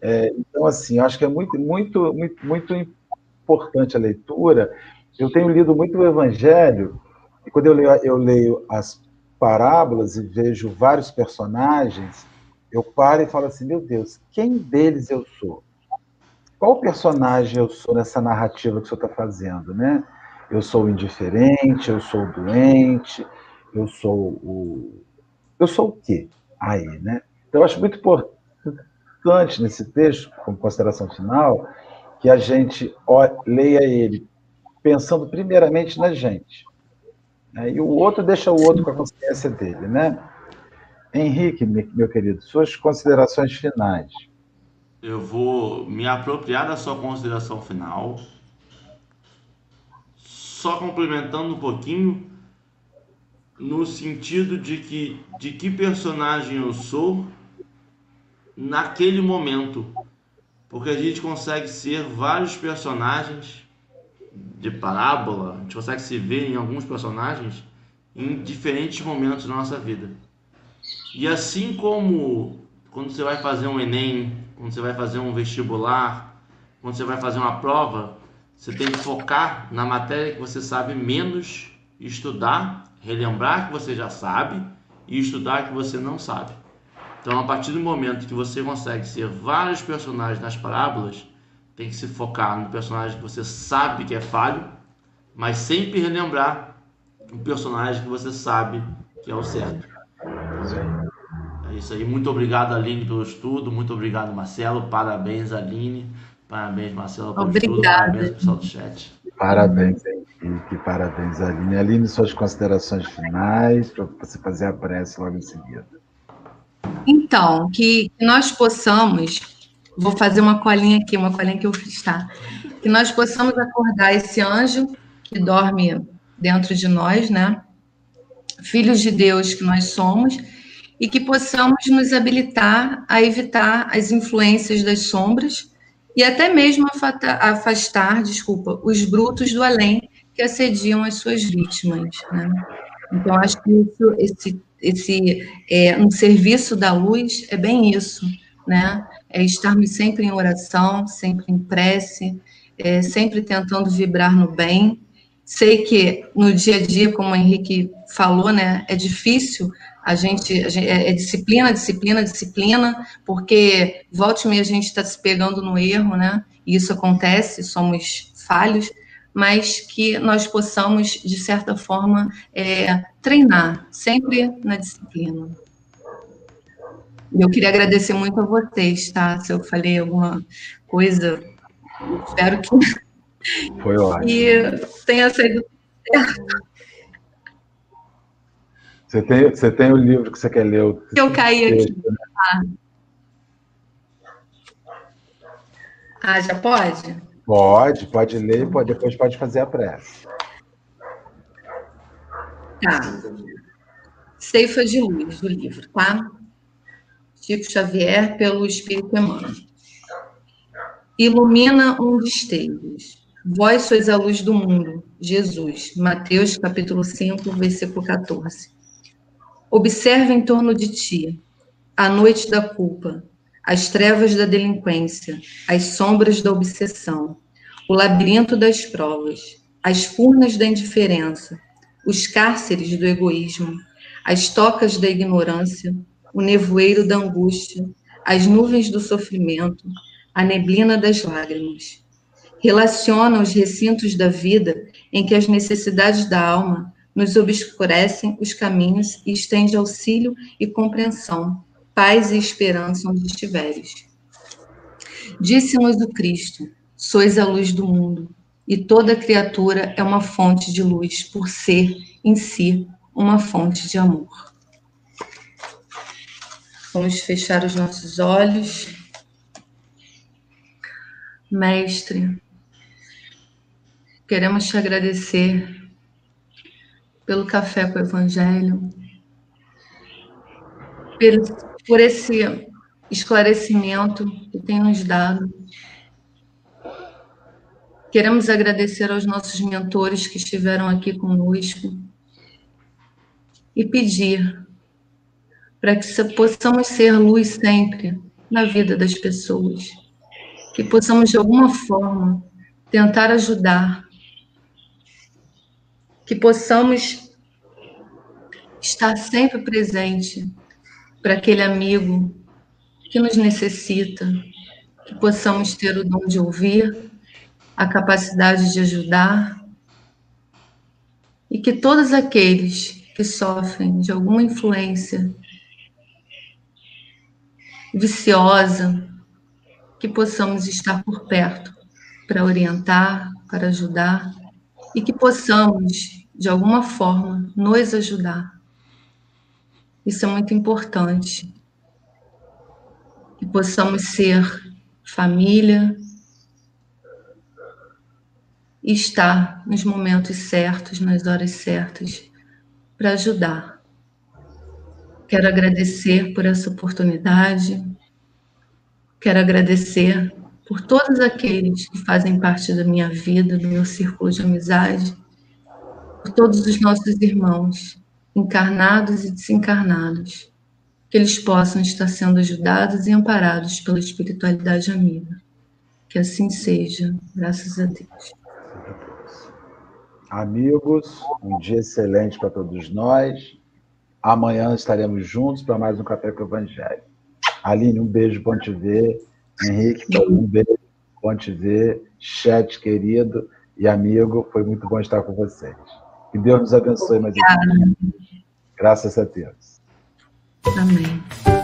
É, então, assim, acho que é muito, muito, muito, muito importante a leitura. Eu tenho lido muito o Evangelho, e quando eu leio, eu leio as parábolas e vejo vários personagens, eu paro e falo assim: meu Deus, quem deles eu sou? Qual personagem eu sou nessa narrativa que o senhor está fazendo, né? eu sou indiferente, eu sou doente, eu sou o. Eu sou o quê? Aí, né? Então, eu acho muito importante nesse texto, como consideração final, que a gente leia ele pensando primeiramente na gente. Né? E o outro deixa o outro com a consciência dele, né? Henrique, meu querido, suas considerações finais. Eu vou me apropriar da sua consideração final só complementando um pouquinho no sentido de que de que personagem eu sou naquele momento. Porque a gente consegue ser vários personagens de parábola, a gente consegue se ver em alguns personagens em diferentes momentos da nossa vida. E assim como quando você vai fazer um Enem, quando você vai fazer um vestibular, quando você vai fazer uma prova, você tem que focar na matéria que você sabe menos, estudar, relembrar que você já sabe e estudar que você não sabe. Então, a partir do momento que você consegue ser vários personagens nas parábolas, tem que se focar no personagem que você sabe que é falho, mas sempre relembrar o personagem que você sabe que é o certo. É isso aí. Muito obrigado, Aline, pelo estudo. Muito obrigado, Marcelo. Parabéns, Aline. Parabéns, Marcelo, pelo Obrigada. estudo. Parabéns, pessoal do chat. Parabéns, Henrique. Parabéns, Aline. Aline, suas considerações finais, para você fazer a prece logo em seguida. Então, que nós possamos, vou fazer uma colinha aqui, uma colinha que eu fiz, tá? Que nós possamos acordar esse anjo que dorme dentro de nós, né? Filhos de Deus que nós somos, e que possamos nos habilitar a evitar as influências das sombras e até mesmo afastar, desculpa, os brutos do além que assediam as suas vítimas. Né? Então, acho que isso, esse, esse é, um serviço da luz é bem isso, né? É estarmos sempre em oração, sempre em prece, é, sempre tentando vibrar no bem. Sei que no dia a dia, como o Henrique falou, né, é difícil a gente, a gente é, é, disciplina, disciplina, disciplina, porque volte e meia a gente está se pegando no erro, né? E isso acontece, somos falhos, mas que nós possamos, de certa forma, é, treinar, sempre na disciplina. Eu queria agradecer muito a vocês, tá? Se eu falei alguma coisa, espero que. (laughs) Foi ótimo. E tenha saído certo. Você tem, você tem o livro que você quer ler? Eu caí aqui. Ah. ah, já pode? Pode, pode ler, pode, depois pode fazer a prece. Tá. Ceifa de Luz, do livro, tá? Chico Xavier, pelo Espírito Emmanuel. Ilumina um destellos. Vós sois a luz do mundo. Jesus. Mateus, capítulo 5, versículo 14. Observa em torno de ti a noite da culpa, as trevas da delinquência, as sombras da obsessão, o labirinto das provas, as furnas da indiferença, os cárceres do egoísmo, as tocas da ignorância, o nevoeiro da angústia, as nuvens do sofrimento, a neblina das lágrimas. Relaciona os recintos da vida em que as necessidades da alma nos obscurecem os caminhos e estende auxílio e compreensão, paz e esperança onde estiveres. Disse-nos o Cristo: sois a luz do mundo, e toda criatura é uma fonte de luz, por ser, em si, uma fonte de amor. Vamos fechar os nossos olhos. Mestre, queremos te agradecer pelo café com o Evangelho, por esse esclarecimento que tem nos dado. Queremos agradecer aos nossos mentores que estiveram aqui conosco e pedir para que possamos ser luz sempre na vida das pessoas, que possamos de alguma forma tentar ajudar, que possamos estar sempre presente para aquele amigo que nos necessita, que possamos ter o dom de ouvir, a capacidade de ajudar e que todos aqueles que sofrem de alguma influência viciosa, que possamos estar por perto para orientar, para ajudar e que possamos, de alguma forma, nos ajudar. Isso é muito importante. Que possamos ser família e estar nos momentos certos, nas horas certas, para ajudar. Quero agradecer por essa oportunidade. Quero agradecer por todos aqueles que fazem parte da minha vida, do meu círculo de amizade, por todos os nossos irmãos encarnados e desencarnados, que eles possam estar sendo ajudados e amparados pela espiritualidade amiga. Que assim seja, graças a Deus. Amigos, um dia excelente para todos nós. Amanhã estaremos juntos para mais um Café com o Evangelho. Aline, um beijo, bom te ver. Henrique, um beijo, bom te ver. Chat querido e amigo, foi muito bom estar com vocês. Que Deus nos abençoe mais Graças a Deus. Amém.